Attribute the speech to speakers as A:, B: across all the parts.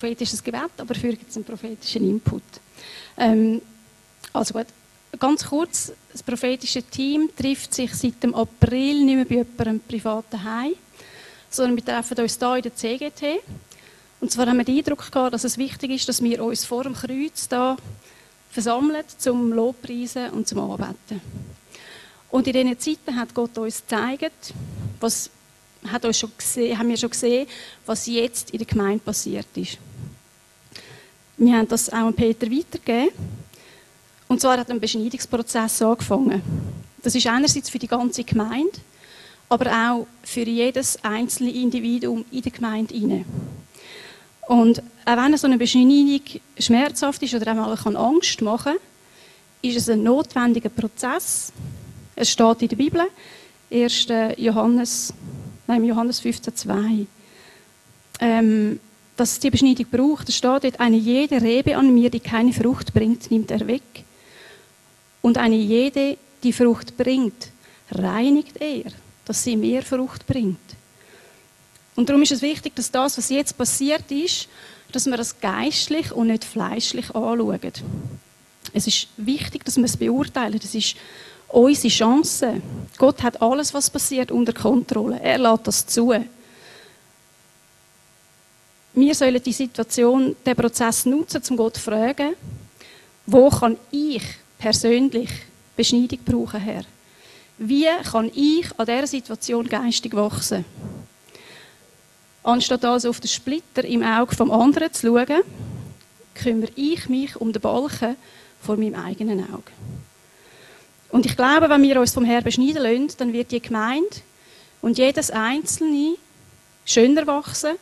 A: prophetisches Gebet, aber es einen prophetischen Input. Ähm, also gut, ganz kurz, das prophetische Team trifft sich seit dem April nicht mehr bei jemandem privaten Heim, sondern wir treffen uns hier in der CGT. Und zwar haben wir den Eindruck gehabt, dass es wichtig ist, dass wir uns vor dem Kreuz da versammeln zum Lobpreisen und zum Anbeten. Und in diesen Zeiten hat Gott uns gezeigt, was hat uns schon gesehen, haben wir schon gesehen, was jetzt in der Gemeinde passiert ist. Wir haben das auch an Peter weitergegeben. Und zwar hat ein Beschneidungsprozess angefangen. Das ist einerseits für die ganze Gemeinde, aber auch für jedes einzelne Individuum in der Gemeinde hinein. Und auch wenn so eine Beschneidung schmerzhaft ist oder auch mal Angst machen kann, ist es ein notwendiger Prozess. Es steht in der Bibel, 1. Johannes, nein, Johannes 15,2. Ähm, dass es die Beschneidung braucht. Es steht dort, eine jede Rebe an mir, die keine Frucht bringt, nimmt er weg. Und eine jede, die Frucht bringt, reinigt er, dass sie mehr Frucht bringt. Und darum ist es wichtig, dass das, was jetzt passiert ist, dass wir das geistlich und nicht fleischlich anschauen. Es ist wichtig, dass wir es beurteilen. Das ist unsere Chance. Gott hat alles, was passiert, unter Kontrolle. Er lässt das zu wir sollen die Situation, den Prozess nutzen, um Gott zu fragen, wo kann ich persönlich Beschneidung brauchen, Herr? Wie kann ich an dieser Situation geistig wachsen? Anstatt also auf den Splitter im Auge vom anderen zu schauen, kümmere ich mich um den Balken vor meinem eigenen Auge. Und ich glaube, wenn wir uns vom Herrn beschneiden lassen, dann wird die Gemeinde und jedes Einzelne schöner wachsen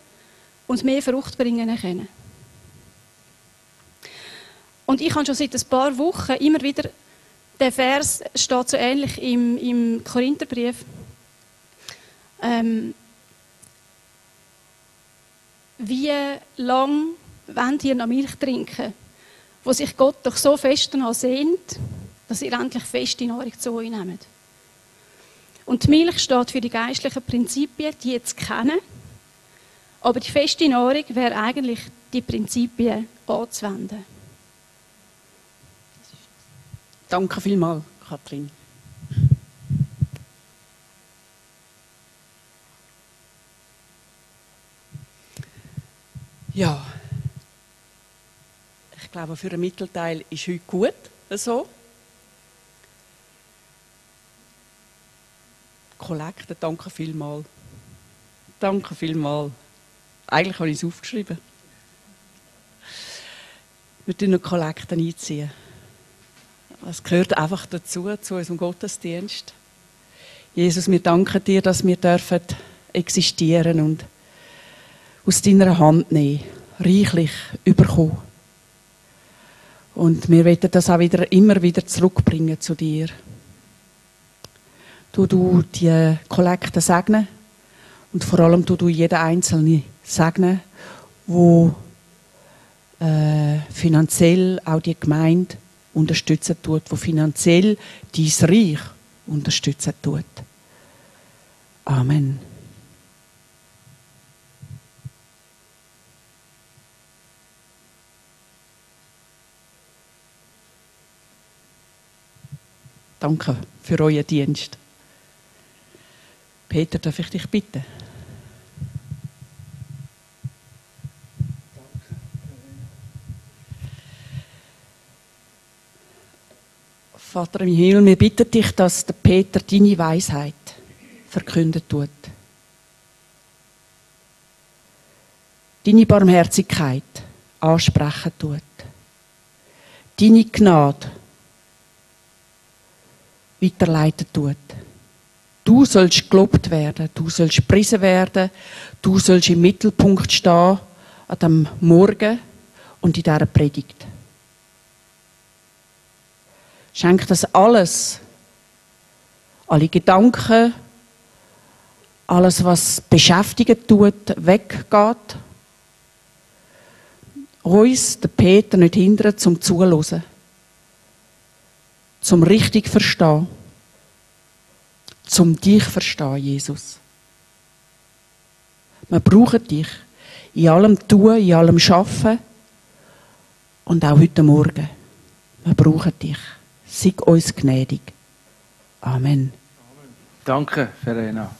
A: und mehr Frucht bringen können. Und ich habe schon seit ein paar Wochen immer wieder, der Vers steht so ähnlich im, im Korintherbrief, ähm, wie lang wollt ihr noch Milch trinken, wo sich Gott doch so fest danach sehnt, dass ihr endlich feste Nahrung zu euch nehmt. Und die Milch steht für die geistlichen Prinzipien, die zu kennen aber die feste Nahrung wäre eigentlich, die Prinzipien anzuwenden.
B: Danke vielmals, Kathrin. Ja, ich glaube, für einen Mittelteil ist heute gut so. Kollekte, danke vielmals. Danke vielmals. Eigentlich habe ich es aufgeschrieben. Wir tun noch Kollekten einziehen. Es gehört einfach dazu, zu unserem Gottesdienst. Jesus, wir danken dir, dass wir dürfen existieren und aus deiner Hand nehmen, reichlich überkommen. Und wir wollen das auch wieder, immer wieder zurückbringen zu dir. Du, du die Kollekte segnen und vor allem du, du jeden Einzelnen segnen, wo äh, finanziell auch die Gemeinde unterstützen tut, wo finanziell dies Reich unterstützen tut. Amen. Danke für euren Dienst. Peter, darf ich dich bitten? Vater im Himmel, wir bitten dich, dass der Peter deine Weisheit verkündet tut. Deine Barmherzigkeit ansprechen tut. Deine Gnade weiterleiten tut. Du sollst gelobt werden, du sollst gepriesen werden, du sollst im Mittelpunkt stehen an dem Morgen und in dieser Predigt. Schenk das alles, alle Gedanken, alles, was beschäftigen tut, weggeht. Uns, den Peter, nicht hindern zum Zuhören, zum richtig verstehen, zum dich verstehen, Jesus. Wir brauchen dich in allem Tun, in allem Schaffen und auch heute Morgen. Wir brauchen dich. Sei uns gnädig. Amen.
C: Danke, Verena.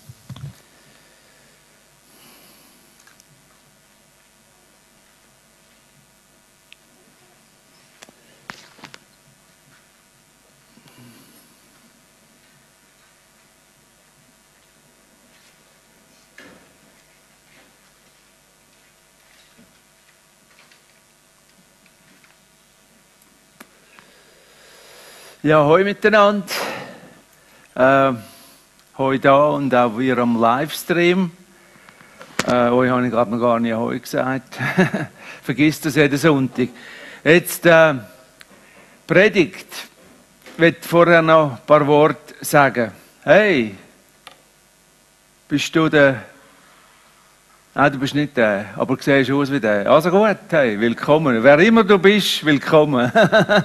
C: Ja, hoi miteinander. Äh, da und auch wir am Livestream. Äh, euch habe ich gerade noch gar nicht hoi gesagt. Vergiss das jeden Sonntag. Jetzt äh, Predigt. Ich will vorher noch ein paar Worte sagen. Hey, bist du der Nein, du bist nicht der, aber du siehst aus wie der. Also gut, hey, willkommen. Wer immer du bist, willkommen.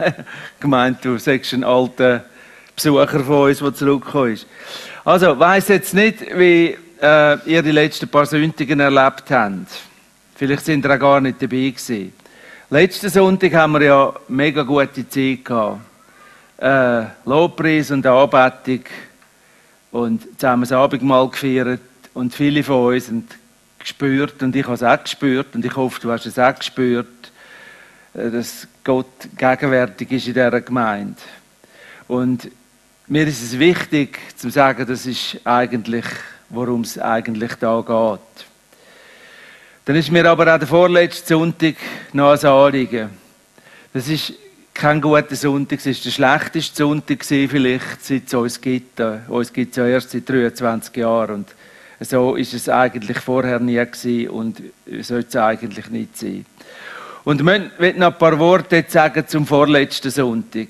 C: Gemeint, du sagst ein alter Besucher von uns, der zurückgekommen ist. Also, weiss jetzt nicht, wie äh, ihr die letzten paar Sündigen erlebt habt. Vielleicht sind ihr auch gar nicht dabei gewesen. Letzten Sonntag haben wir ja mega gute Zeit gehabt. Äh, Lobpreis und Anbetung und zusammen das Abendmahl gefeiert und viele von uns sind gespürt und ich habe es auch gespürt und ich hoffe, du hast es auch gespürt, äh, dass Gott gegenwärtig ist in dieser Gemeinde. Und mir ist es wichtig zu sagen, das ist eigentlich, worum es eigentlich da geht. Dann ist mir aber auch der vorletzte Sonntag noch ein Anliegen. Das ist kein guter Sonntag, es ist der schlechteste Sonntag vielleicht, seit es uns gibt. Äh, uns gibt es ja erst seit 23 Jahren. Und so ist es eigentlich vorher nie gewesen und sollte es eigentlich nicht sein. Und ich möchte noch ein paar Worte sagen zum vorletzten Sonntag.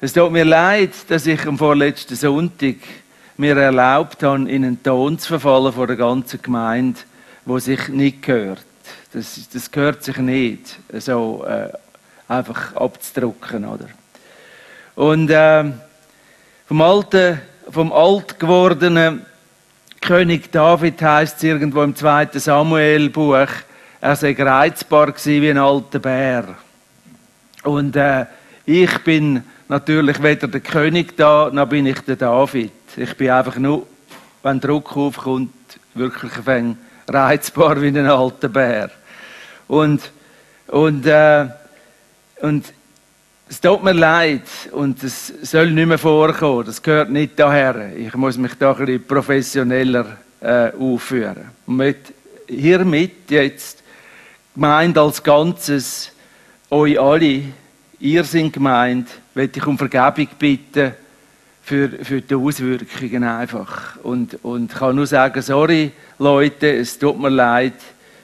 C: Es tut mir leid, dass ich am vorletzten Sonntag mir erlaubt habe, in einen Ton zu verfallen vor der ganzen Gemeinde, wo sich nicht gehört. Das, das gehört sich nicht, so äh, einfach abzudrucken, oder? Und äh, vom alten, vom alt gewordenen König David heißt es irgendwo im zweiten Samuel-Buch, er sei reizbar wie ein alter Bär. Und äh, ich bin natürlich weder der König da, noch bin ich der David. Ich bin einfach nur, wenn Druck aufkommt, wirklich ein reizbar wie ein alter Bär. Und, und, äh, und es tut mir leid und es soll nicht mehr vorkommen. Das gehört nicht daher. Ich muss mich da ein bisschen professioneller äh, aufführen. Und mit, hiermit jetzt gemeint als Ganzes, euch alle, ihr seid gemeint, möchte ich um Vergebung bitten für, für die Auswirkungen einfach. Und, und kann nur sagen, sorry Leute, es tut mir leid,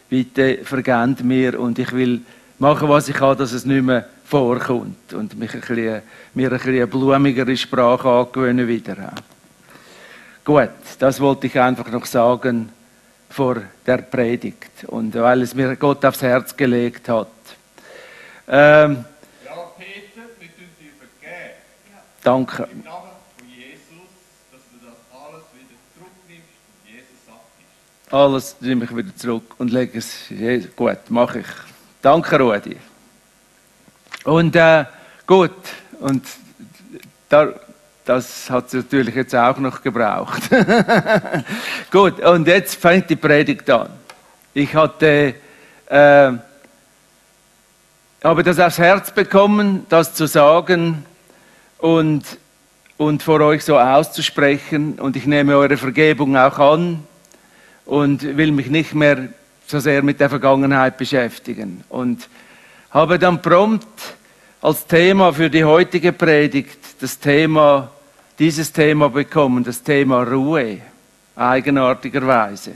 C: bitte vergebt mir und ich will machen, was ich kann, dass es nicht mehr vorkommt und mich ein bisschen, mir ein bisschen eine blumigere Sprache angewöhnen wieder. Gut, das wollte ich einfach noch sagen vor der Predigt und weil es mir Gott aufs Herz gelegt hat.
D: Ähm, ja, Peter, wir tun dir vergeben.
C: Danke.
D: Im Namen von Jesus, dass du das alles wieder zurücknimmst und Jesus sagt
C: Alles nehme ich wieder zurück und lege es. Gut, mache ich. Danke, Rudi. Und äh, gut, und da, das hat es natürlich jetzt auch noch gebraucht. gut, und jetzt fängt die Predigt an. Ich hatte, äh, habe das aufs Herz bekommen, das zu sagen und, und vor euch so auszusprechen. Und ich nehme eure Vergebung auch an und will mich nicht mehr so sehr mit der Vergangenheit beschäftigen. Und habe dann prompt als Thema für die heutige Predigt das Thema, dieses Thema bekommen, das Thema Ruhe, eigenartigerweise.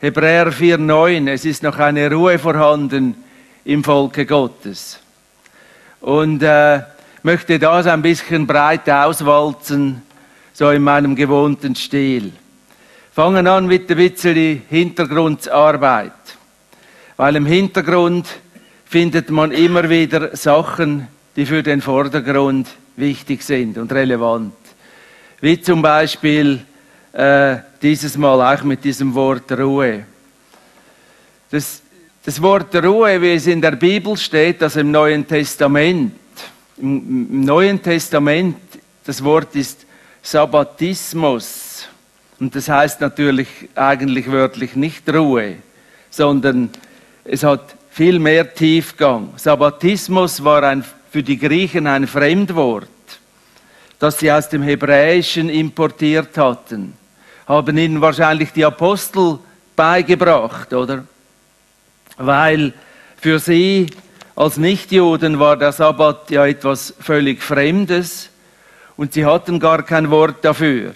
C: Hebräer 4,9, es ist noch eine Ruhe vorhanden im Volke Gottes. Und äh, möchte das ein bisschen breit auswalzen, so in meinem gewohnten Stil. Fangen an mit ein bisschen Hintergrundarbeit. Weil im Hintergrund findet man immer wieder Sachen, die für den Vordergrund wichtig sind und relevant. Wie zum Beispiel äh, dieses Mal auch mit diesem Wort Ruhe. Das, Das Wort Ruhe, wie es in der Bibel steht, also im Neuen Testament, im, im Neuen Testament, das Wort ist Sabbatismus. Und das heißt natürlich eigentlich wörtlich nicht Ruhe, sondern es hat viel mehr Tiefgang. Sabbatismus war ein, für die Griechen ein Fremdwort, das sie aus dem Hebräischen importiert hatten. Haben ihnen wahrscheinlich die Apostel beigebracht, oder? Weil für sie als Nichtjuden war der Sabbat ja etwas völlig Fremdes und sie hatten gar kein Wort dafür.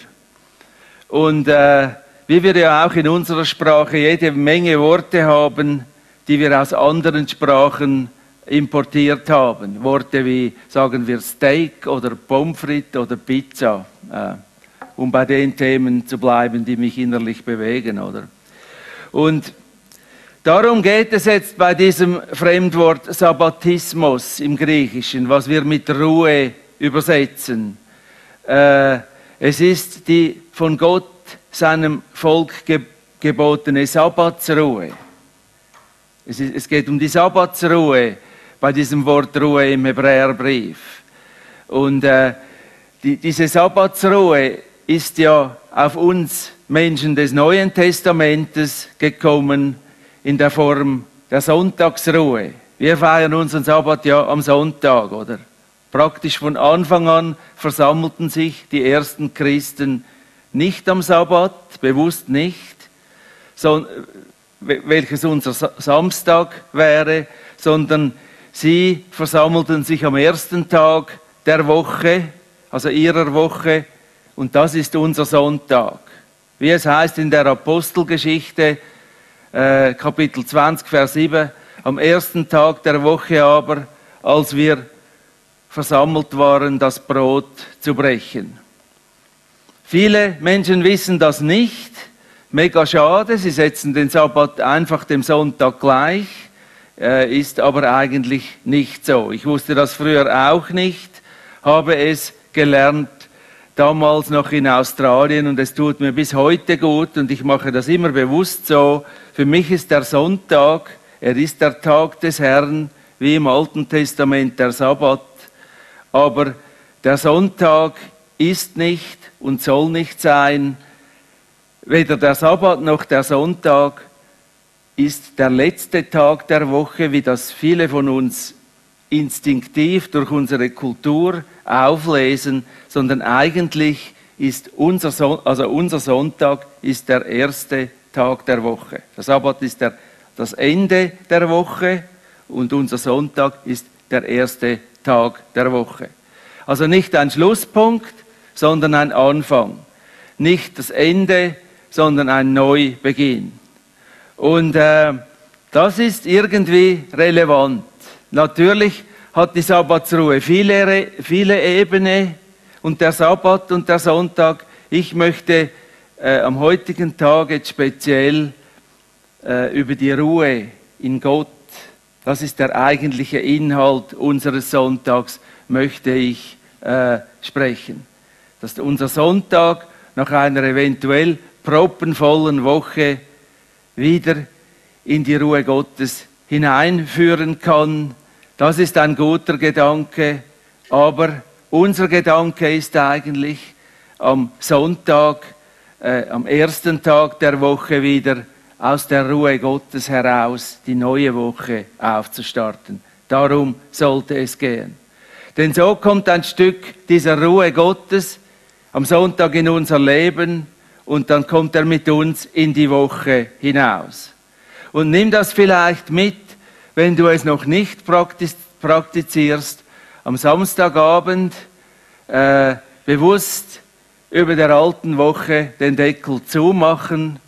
C: Und äh, wie wir ja auch in unserer Sprache jede Menge Worte haben, die wir aus anderen Sprachen importiert haben. Worte wie, sagen wir, Steak oder Pommes frites oder Pizza, äh, um bei den Themen zu bleiben, die mich innerlich bewegen, oder? Und darum geht es jetzt bei diesem Fremdwort Sabbatismus im Griechischen, was wir mit Ruhe übersetzen. Äh, es ist die von Gott seinem Volk ge gebotene Sabbatsruhe. Es, geht um die Sabbatsruhe bei diesem Wort Ruhe im Hebräerbrief. Und äh, die, diese Sabbatsruhe ist ja auf uns Menschen des Neuen Testamentes gekommen in der Form der Sonntagsruhe. Wir feiern unseren Sabbat ja am Sonntag, oder? Praktisch von Anfang an versammelten sich die ersten Christen nicht am Sabbat, bewusst nicht, sondern, welches unser Samstag wäre, sondern sie versammelten sich am ersten Tag der Woche, also ihrer Woche, und das ist unser Sonntag. Wie es heißt in der Apostelgeschichte, äh, Kapitel 20, Vers 7, am ersten Tag der Woche aber, als wir versammelt waren, das Brot zu brechen. Viele Menschen wissen das nicht. Mega schade, sie setzen den Sabbat einfach dem Sonntag gleich, äh, ist aber eigentlich nicht so. Ich wusste das früher auch nicht, habe es gelernt damals noch in Australien und es tut mir bis heute gut und ich mache das immer bewusst so. Für mich ist der Sonntag, er ist der Tag des Herrn, wie im Alten Testament der Sabbat. Aber der Sonntag ist nicht und soll nicht sein, weder der Sabbat noch der Sonntag ist der letzte Tag der Woche, wie das viele von uns instinktiv durch unsere Kultur auflesen, sondern eigentlich ist unser, Son also unser Sonntag ist der erste Tag der Woche. Der Sabbat ist der, das Ende der Woche und unser Sonntag ist der erste Tag der Woche. Also nicht ein Schlusspunkt, sondern ein Anfang. Nicht das Ende, sondern ein Neubeginn. Und äh, das ist irgendwie relevant. Natürlich hat die Sabbatsruhe viele, viele Ebenen und der Sabbat und der Sonntag. Ich möchte äh, am heutigen Tag jetzt speziell äh, über die Ruhe in Gott das ist der eigentliche Inhalt unseres Sonntags, möchte ich äh, sprechen. Dass unser Sonntag nach einer eventuell proppenvollen Woche wieder in die Ruhe Gottes hineinführen kann. Das ist ein guter Gedanke, aber unser Gedanke ist eigentlich am Sonntag, äh, am ersten Tag der Woche wieder aus der Ruhe Gottes heraus die neue Woche aufzustarten. Darum sollte es gehen. Denn so kommt ein Stück dieser Ruhe Gottes am Sonntag in unser Leben und dann kommt er mit uns in die Woche hinaus. Und nimm das vielleicht mit, wenn du es noch nicht praktizierst, am Samstagabend äh, bewusst über der alten Woche den Deckel zumachen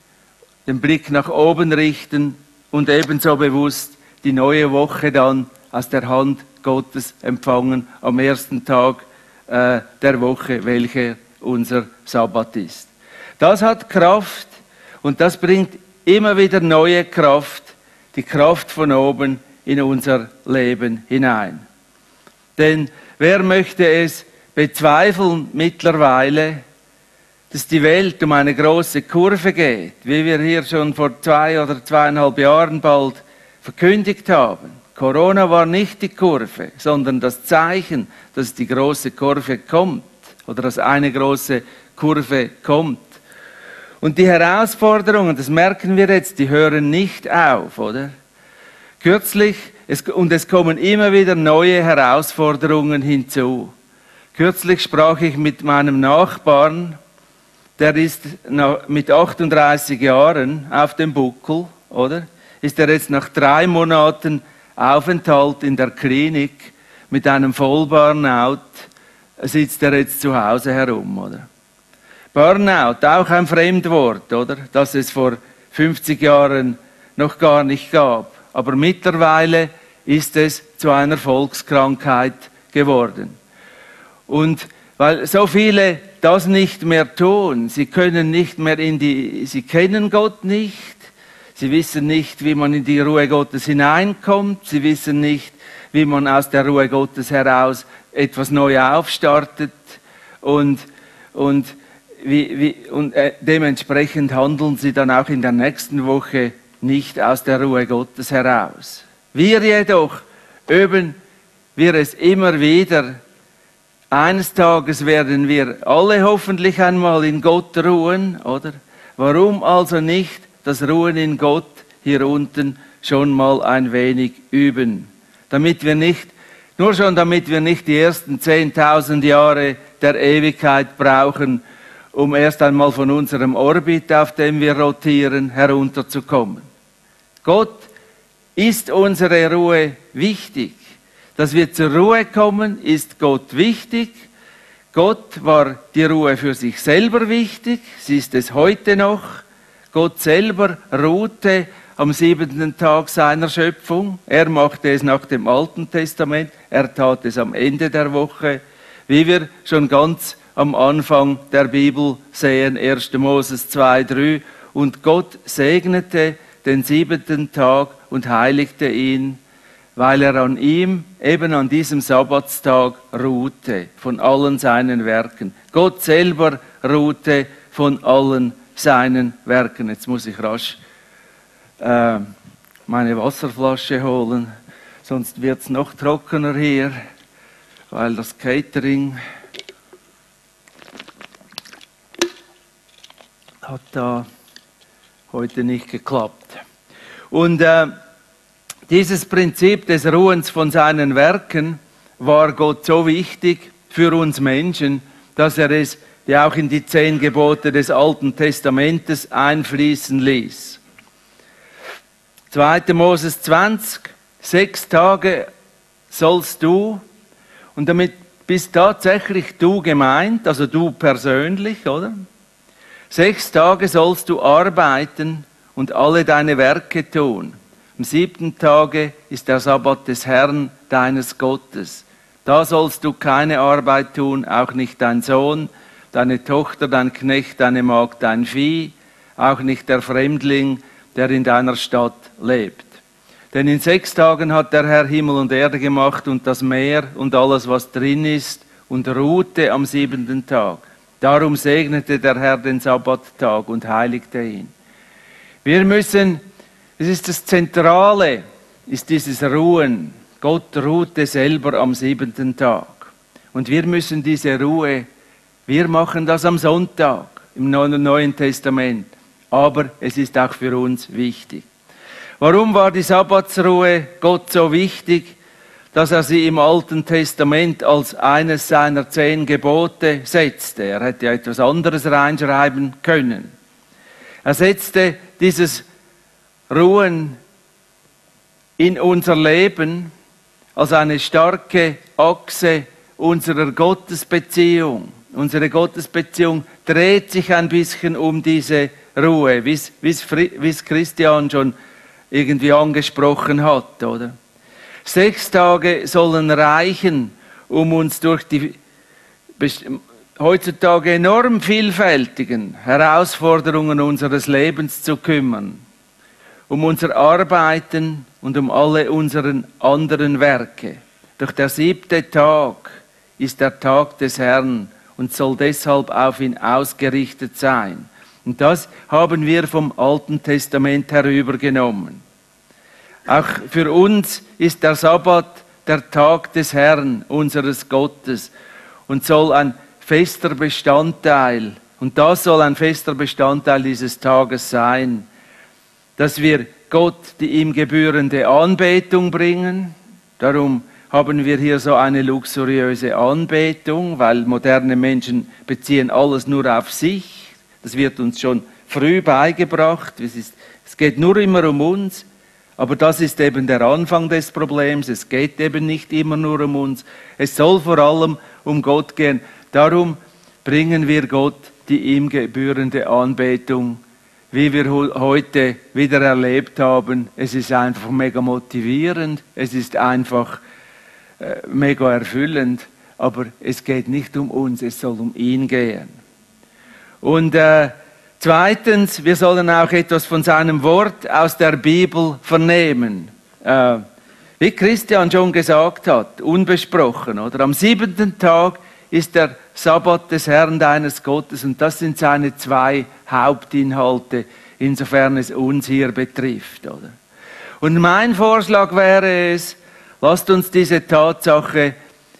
C: den Blick nach oben richten und ebenso bewusst die neue Woche dann aus der Hand Gottes empfangen am ersten Tag äh, der Woche, welcher unser Sabbat ist. Das hat Kraft und das bringt immer wieder neue Kraft, die Kraft von oben in unser Leben hinein. Denn wer möchte es bezweifeln mittlerweile, dass die Welt um eine große Kurve geht, wie wir hier schon vor zwei oder zweieinhalb Jahren bald verkündigt haben. Corona war nicht die Kurve, sondern das Zeichen, dass die große Kurve kommt oder dass eine große Kurve kommt. Und die Herausforderungen, das merken wir jetzt, die hören nicht auf, oder? Kürzlich, es, und es kommen immer wieder neue Herausforderungen hinzu. Kürzlich sprach ich mit meinem Nachbarn, der ist mit 38 Jahren auf dem Buckel, oder? Ist er jetzt nach drei Monaten Aufenthalt in der Klinik mit einem Vollburnout, sitzt er jetzt zu Hause herum, oder? Burnout, auch ein Fremdwort, oder? Das es vor 50 Jahren noch gar nicht gab. Aber mittlerweile ist es zu einer Volkskrankheit geworden. Und weil so viele das nicht mehr tun, sie können nicht mehr in die, sie kennen Gott nicht, sie wissen nicht, wie man in die Ruhe Gottes hineinkommt, sie wissen nicht, wie man aus der Ruhe Gottes heraus etwas neu aufstartet und, und, wie, wie, und äh, dementsprechend handeln sie dann auch in der nächsten Woche nicht aus der Ruhe Gottes heraus. Wir jedoch üben wir es immer wieder. Eines Tages werden wir alle hoffentlich einmal in Gott ruhen, oder? Warum also nicht das Ruhen in Gott hier unten schon mal ein wenig üben? Damit wir nicht, nur schon damit wir nicht die ersten 10.000 Jahre der Ewigkeit brauchen, um erst einmal von unserem Orbit, auf dem wir rotieren, herunterzukommen. Gott ist unsere Ruhe wichtig. Dass wir zur Ruhe kommen, ist Gott wichtig. Gott war die Ruhe für sich selber wichtig. Sie ist es heute noch. Gott selber ruhte am siebenten Tag seiner Schöpfung. Er machte es nach dem Alten Testament. Er tat es am Ende der Woche. Wie wir schon ganz am Anfang der Bibel sehen, 1. Moses 2, 3. Und Gott segnete den siebenten Tag und heiligte ihn, weil er an ihm, eben an diesem Sabbatstag, ruhte von allen seinen Werken. Gott selber ruhte von allen seinen Werken. Jetzt muss ich rasch äh, meine Wasserflasche holen, sonst wird es noch trockener hier, weil das Catering hat da heute nicht geklappt. Und äh, dieses Prinzip des Ruhens von seinen Werken war Gott so wichtig für uns Menschen, dass er es ja auch in die zehn Gebote des Alten Testamentes einfließen ließ. 2. Moses 20, sechs Tage sollst du, und damit bist tatsächlich du gemeint, also du persönlich, oder? Sechs Tage sollst du arbeiten und alle deine Werke tun. Am siebten Tage ist der Sabbat des Herrn, deines Gottes. Da sollst du keine Arbeit tun, auch nicht dein Sohn, deine Tochter, dein Knecht, deine Magd, dein Vieh, auch nicht der Fremdling, der in deiner Stadt lebt. Denn in sechs Tagen hat der Herr Himmel und Erde gemacht und das Meer und alles, was drin ist, und ruhte am siebenten Tag. Darum segnete der Herr den Sabbattag und heiligte ihn. Wir müssen, es ist das Zentrale, ist dieses Ruhen. Gott ruhte selber am siebenten Tag. Und wir müssen diese Ruhe, wir machen das am Sonntag im Neuen Testament. Aber es ist auch für uns wichtig. Warum war die Sabbatsruhe Gott so wichtig? Dass er sie im Alten Testament als eines seiner zehn Gebote setzte. Er hätte ja etwas anderes reinschreiben können. Er setzte dieses Ruhen in unser Leben als eine starke Achse unserer Gottesbeziehung. Unsere Gottesbeziehung dreht sich ein bisschen um diese Ruhe, wie es Christian schon irgendwie angesprochen hat, oder? Sechs Tage sollen reichen, um uns durch die heutzutage enorm vielfältigen Herausforderungen unseres Lebens zu kümmern, um unser Arbeiten und um alle unseren anderen Werke. Doch der siebte Tag ist der Tag des Herrn und soll deshalb auf ihn ausgerichtet sein. Und das haben wir vom Alten Testament herübergenommen. Auch für uns ist der Sabbat der Tag des Herrn, unseres Gottes, und soll ein fester Bestandteil, und das soll ein fester Bestandteil dieses Tages sein, dass wir Gott die ihm gebührende Anbetung bringen. Darum haben wir hier so eine luxuriöse Anbetung, weil moderne Menschen beziehen alles nur auf sich. Das wird uns schon früh beigebracht. Es, es geht nur immer um uns. Aber das ist eben der Anfang des Problems. Es geht eben nicht immer nur um uns. Es soll vor allem um Gott gehen. Darum bringen wir Gott die ihm gebührende Anbetung, wie wir heute wieder erlebt haben. Es ist einfach mega motivierend. Es ist einfach äh, mega erfüllend. Aber es geht nicht um uns, es soll um ihn gehen. Und äh, Zweitens, wir sollen auch etwas von seinem Wort aus der Bibel vernehmen. Äh, wie Christian schon gesagt hat, unbesprochen, oder? Am siebenten Tag ist der Sabbat des Herrn deines Gottes und das sind seine zwei Hauptinhalte, insofern es uns hier betrifft, oder? Und mein Vorschlag wäre es, lasst uns diese Tatsache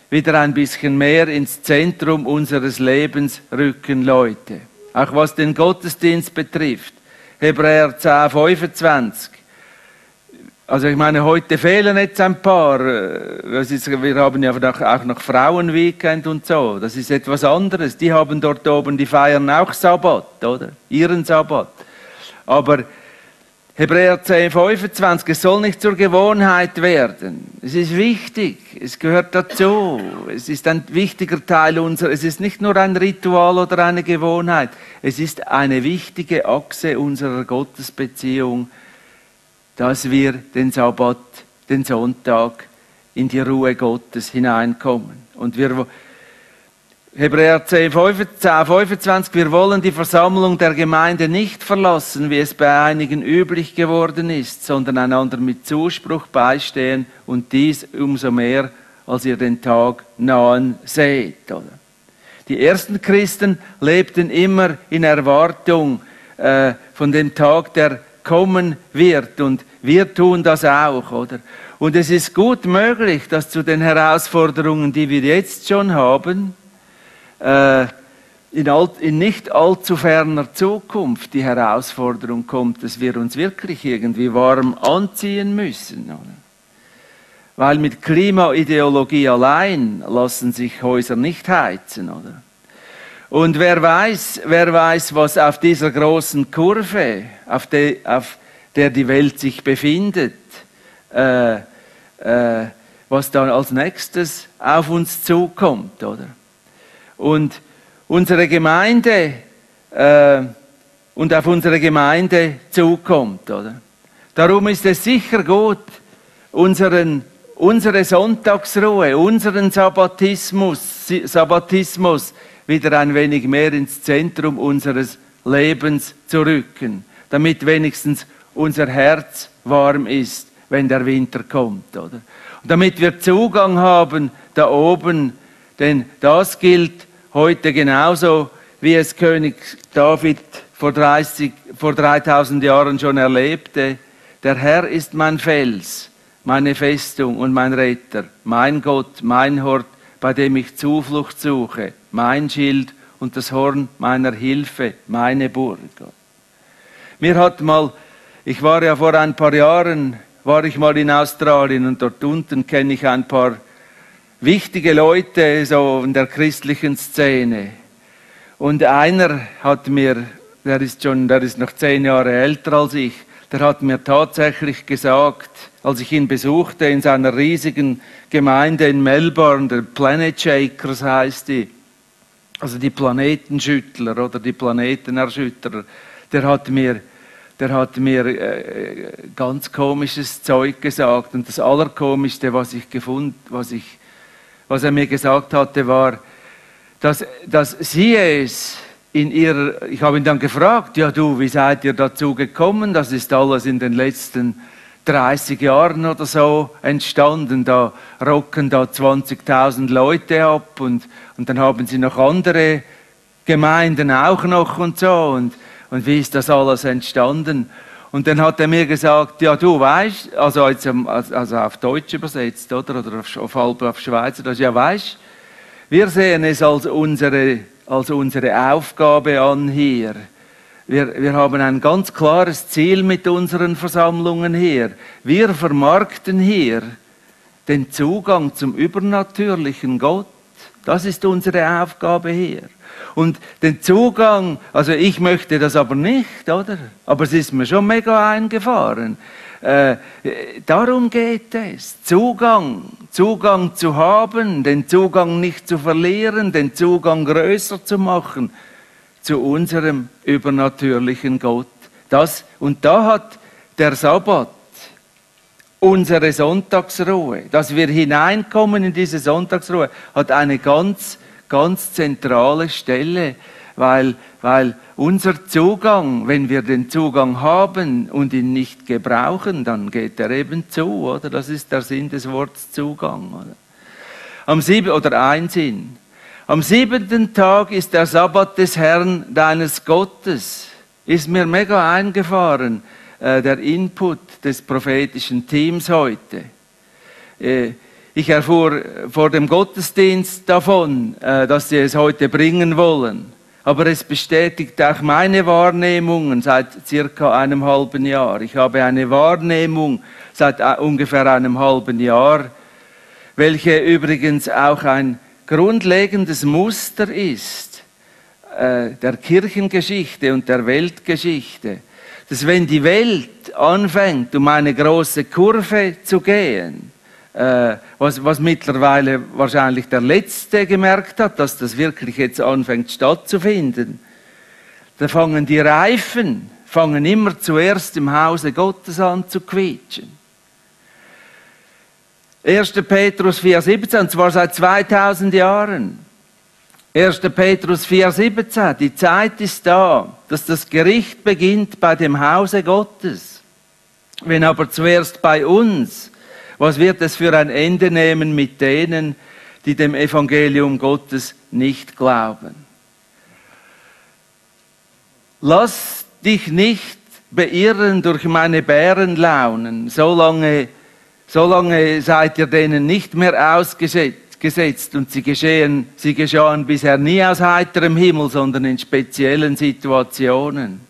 C: wieder ein bisschen mehr ins Zentrum unseres Lebens rücken, Leute auch was den Gottesdienst betrifft. Hebräer 10, 25. Also ich meine, heute fehlen jetzt ein paar. Äh, ist, wir haben ja auch noch Frauenweekend und so. Das ist etwas anderes. Die haben dort oben, die feiern auch Sabbat, oder? Ihren Sabbat. Aber Hebräer 10, 25, es soll nicht zur Gewohnheit werden. Es ist wichtig, es gehört dazu. Es ist ein wichtiger Teil unserer, es ist nicht nur ein Ritual oder eine Gewohnheit, es ist eine wichtige Achse unserer Gottesbeziehung, dass wir den Sabbat, den Sonntag in die Ruhe Gottes hineinkommen. Und wir Hebräer 10, 25, wir wollen die Versammlung der Gemeinde nicht verlassen, wie es bei einigen üblich geworden ist, sondern einander mit Zuspruch beistehen und dies umso mehr, als ihr den Tag nahen seht. Die ersten Christen lebten immer in Erwartung äh, von dem Tag, der kommen wird und wir tun das auch, oder? Und es ist gut möglich, dass zu den Herausforderungen, die wir jetzt schon haben, äh, in, alt, in, nicht allzu ferner Zukunft die Herausforderung kommt, dass wir uns wirklich irgendwie warm anziehen müssen. Oder? Weil mit Klimaideologie allein lassen sich Häuser nicht heizen, oder? Und wer weiß, wer weiß, was auf dieser großen Kurve, auf, de, auf der die Welt sich befindet, äh, äh, was dann als nächstes auf uns zukommt, oder? Und unsere Gemeinde äh, und auf unsere Gemeinde zukommt. Oder? Darum ist es sicher gut, unseren, unsere Sonntagsruhe, unseren Sabbatismus, Sabbatismus wieder ein wenig mehr ins Zentrum unseres Lebens zu rücken, damit wenigstens unser Herz warm ist, wenn der Winter kommt. Oder? Und damit wir Zugang haben da oben denn das gilt heute genauso, wie es König David vor, 30, vor 3000 Jahren schon erlebte. Der Herr ist mein Fels, meine Festung und mein Retter, mein Gott, mein Hort, bei dem ich Zuflucht suche, mein Schild und das Horn meiner Hilfe, meine Burg. Mir hat mal, ich war ja vor ein paar Jahren, war ich mal in Australien und dort unten kenne ich ein paar wichtige Leute so in der christlichen Szene. Und einer hat mir, der ist schon, der ist noch zehn Jahre älter als ich, der hat mir tatsächlich gesagt, als ich ihn besuchte in seiner riesigen Gemeinde in Melbourne, der Planet Shakers heißt die, also die Planetenschüttler oder die Planetenerschütterer, der hat mir, der hat mir äh, ganz komisches Zeug gesagt und das Allerkomischste, was ich gefunden, was ich was er mir gesagt hatte, war, dass, dass sie es in ihrer, ich habe ihn dann gefragt, ja du, wie seid ihr dazu gekommen? Das ist alles in den letzten 30 Jahren oder so entstanden. Da rocken da 20.000 Leute ab und, und dann haben sie noch andere Gemeinden auch noch und so. Und, und wie ist das alles entstanden? Und dann hat er mir gesagt, ja du weißt, also, jetzt, ähm, also auf Deutsch übersetzt, oder, oder auf, auf auf Schweizer, das ja weißt, wir sehen es als unsere, als unsere Aufgabe an hier. Wir, wir haben ein ganz klares Ziel mit unseren Versammlungen hier. Wir vermarkten hier den Zugang zum übernatürlichen Gott. Das ist unsere Aufgabe hier. Und den Zugang, also ich möchte das aber nicht, oder? Aber es ist mir schon mega eingefahren. Äh, darum geht es. Zugang, Zugang zu haben, den Zugang nicht zu verlieren, den Zugang größer zu machen zu unserem übernatürlichen Gott. Das, und da hat der Sabbat unsere Sonntagsruhe, dass wir hineinkommen in diese Sonntagsruhe, hat eine ganz ganz zentrale Stelle, weil, weil unser Zugang, wenn wir den Zugang haben und ihn nicht gebrauchen, dann geht er eben zu, oder? Das ist der Sinn des Wortes Zugang, oder? Am sieben, oder ein Sinn. Am siebenten Tag ist der Sabbat des Herrn deines Gottes. Ist mir mega eingefahren, äh, der Input des prophetischen Teams heute. Äh, ich erfuhr vor dem Gottesdienst davon, äh, dass sie es heute bringen wollen. Aber es bestätigt auch meine Wahrnehmungen seit circa einem halben Jahr. Ich habe eine Wahrnehmung seit äh, ungefähr einem halben Jahr, welche übrigens auch ein grundlegendes Muster ist äh, der Kirchengeschichte und der Weltgeschichte, dass wenn die Welt anfängt, um eine große Kurve zu gehen, äh, was, was mittlerweile wahrscheinlich der Letzte gemerkt hat, dass das wirklich jetzt anfängt stattzufinden. Da fangen die Reifen, fangen immer zuerst im Hause Gottes an zu quietschen. 1. Petrus 4,17, und zwar seit 2000 Jahren. 1. Petrus 4,17, die Zeit ist da, dass das Gericht beginnt bei dem Hause Gottes. Wenn aber zuerst bei uns was wird es für ein Ende nehmen mit denen, die dem Evangelium Gottes nicht glauben? Lass dich nicht beirren durch meine Bärenlaunen, solange, solange seid ihr denen nicht mehr ausgesetzt und sie geschehen, sie geschahen bisher nie aus heiterem Himmel, sondern in speziellen Situationen.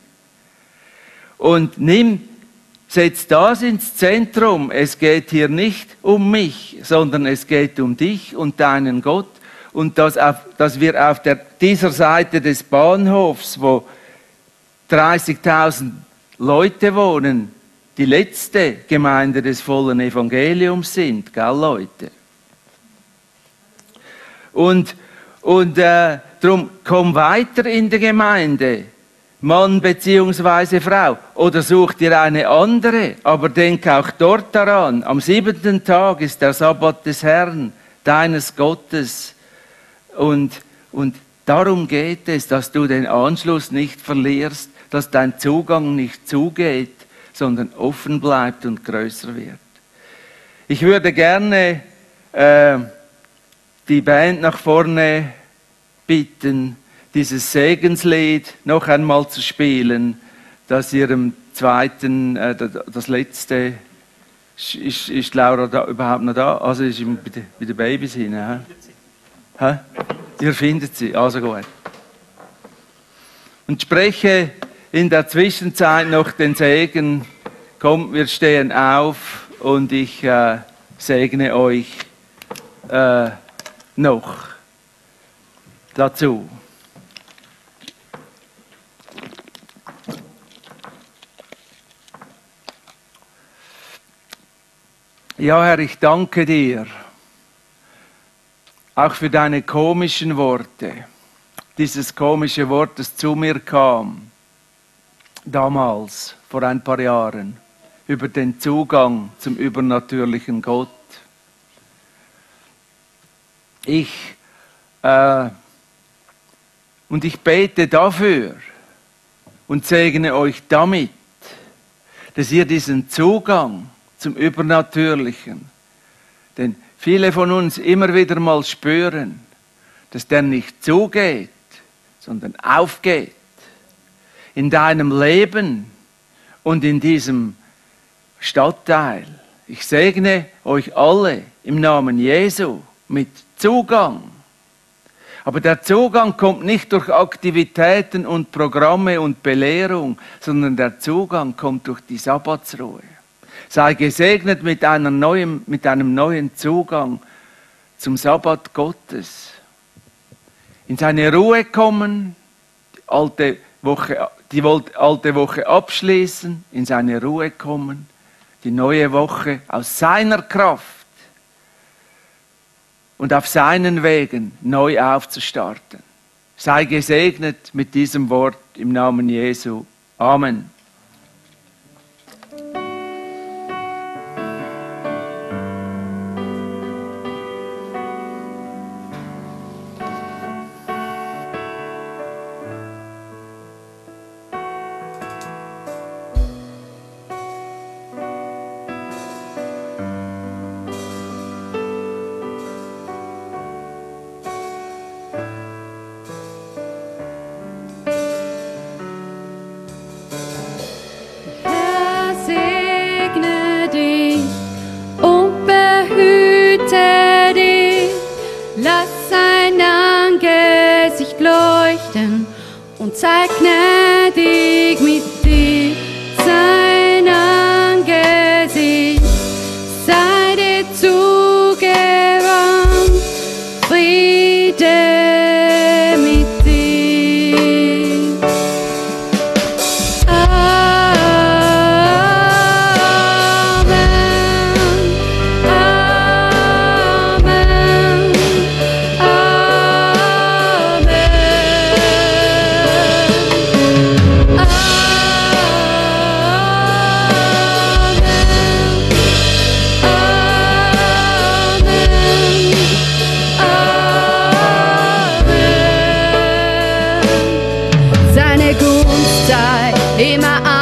C: Und nimm Setz das ins Zentrum. Es geht hier nicht um mich, sondern es geht um dich und deinen Gott. Und dass, auf, dass wir auf der, dieser Seite des Bahnhofs, wo 30.000 Leute wohnen, die letzte Gemeinde des vollen Evangeliums sind, gell Leute? Und, und äh, darum komm weiter in der Gemeinde. Mann beziehungsweise Frau. Oder such dir eine andere, aber denk auch dort daran, am siebenten Tag ist der Sabbat des Herrn, deines Gottes. Und, und darum geht es, dass du den Anschluss nicht verlierst, dass dein Zugang nicht zugeht, sondern offen bleibt und größer wird. Ich würde gerne äh, die Band nach vorne bitten, dieses Segenslied noch einmal zu spielen, das ihrem zweiten, äh, das letzte, ist, ist Laura da, überhaupt noch da? Also ist den, bei den Babys hin. Hä? Hä? Ihr findet sie, also gut. Und spreche in der Zwischenzeit noch den Segen. Kommt, wir stehen auf und ich äh, segne euch äh, noch dazu. Ja, Herr, ich danke dir auch für deine komischen Worte. Dieses komische Wort, das zu mir kam, damals, vor ein paar Jahren, über den Zugang zum übernatürlichen Gott. Ich, äh, und ich bete dafür und segne euch damit, dass ihr diesen Zugang zum Übernatürlichen. Denn viele von uns immer wieder mal spüren, dass der nicht zugeht, sondern aufgeht in deinem Leben und in diesem Stadtteil. Ich segne euch alle im Namen Jesu mit Zugang. Aber der Zugang kommt nicht durch Aktivitäten und Programme und Belehrung, sondern der Zugang kommt durch die Sabbatsruhe. Sei gesegnet mit, neuen, mit einem neuen Zugang zum Sabbat Gottes. In seine Ruhe kommen, die alte Woche, die alte Woche abschließen, in seine Ruhe kommen, die neue Woche aus seiner Kraft und auf seinen Wegen neu aufzustarten. Sei gesegnet mit diesem Wort im Namen Jesu. Amen.
E: Sei immer auf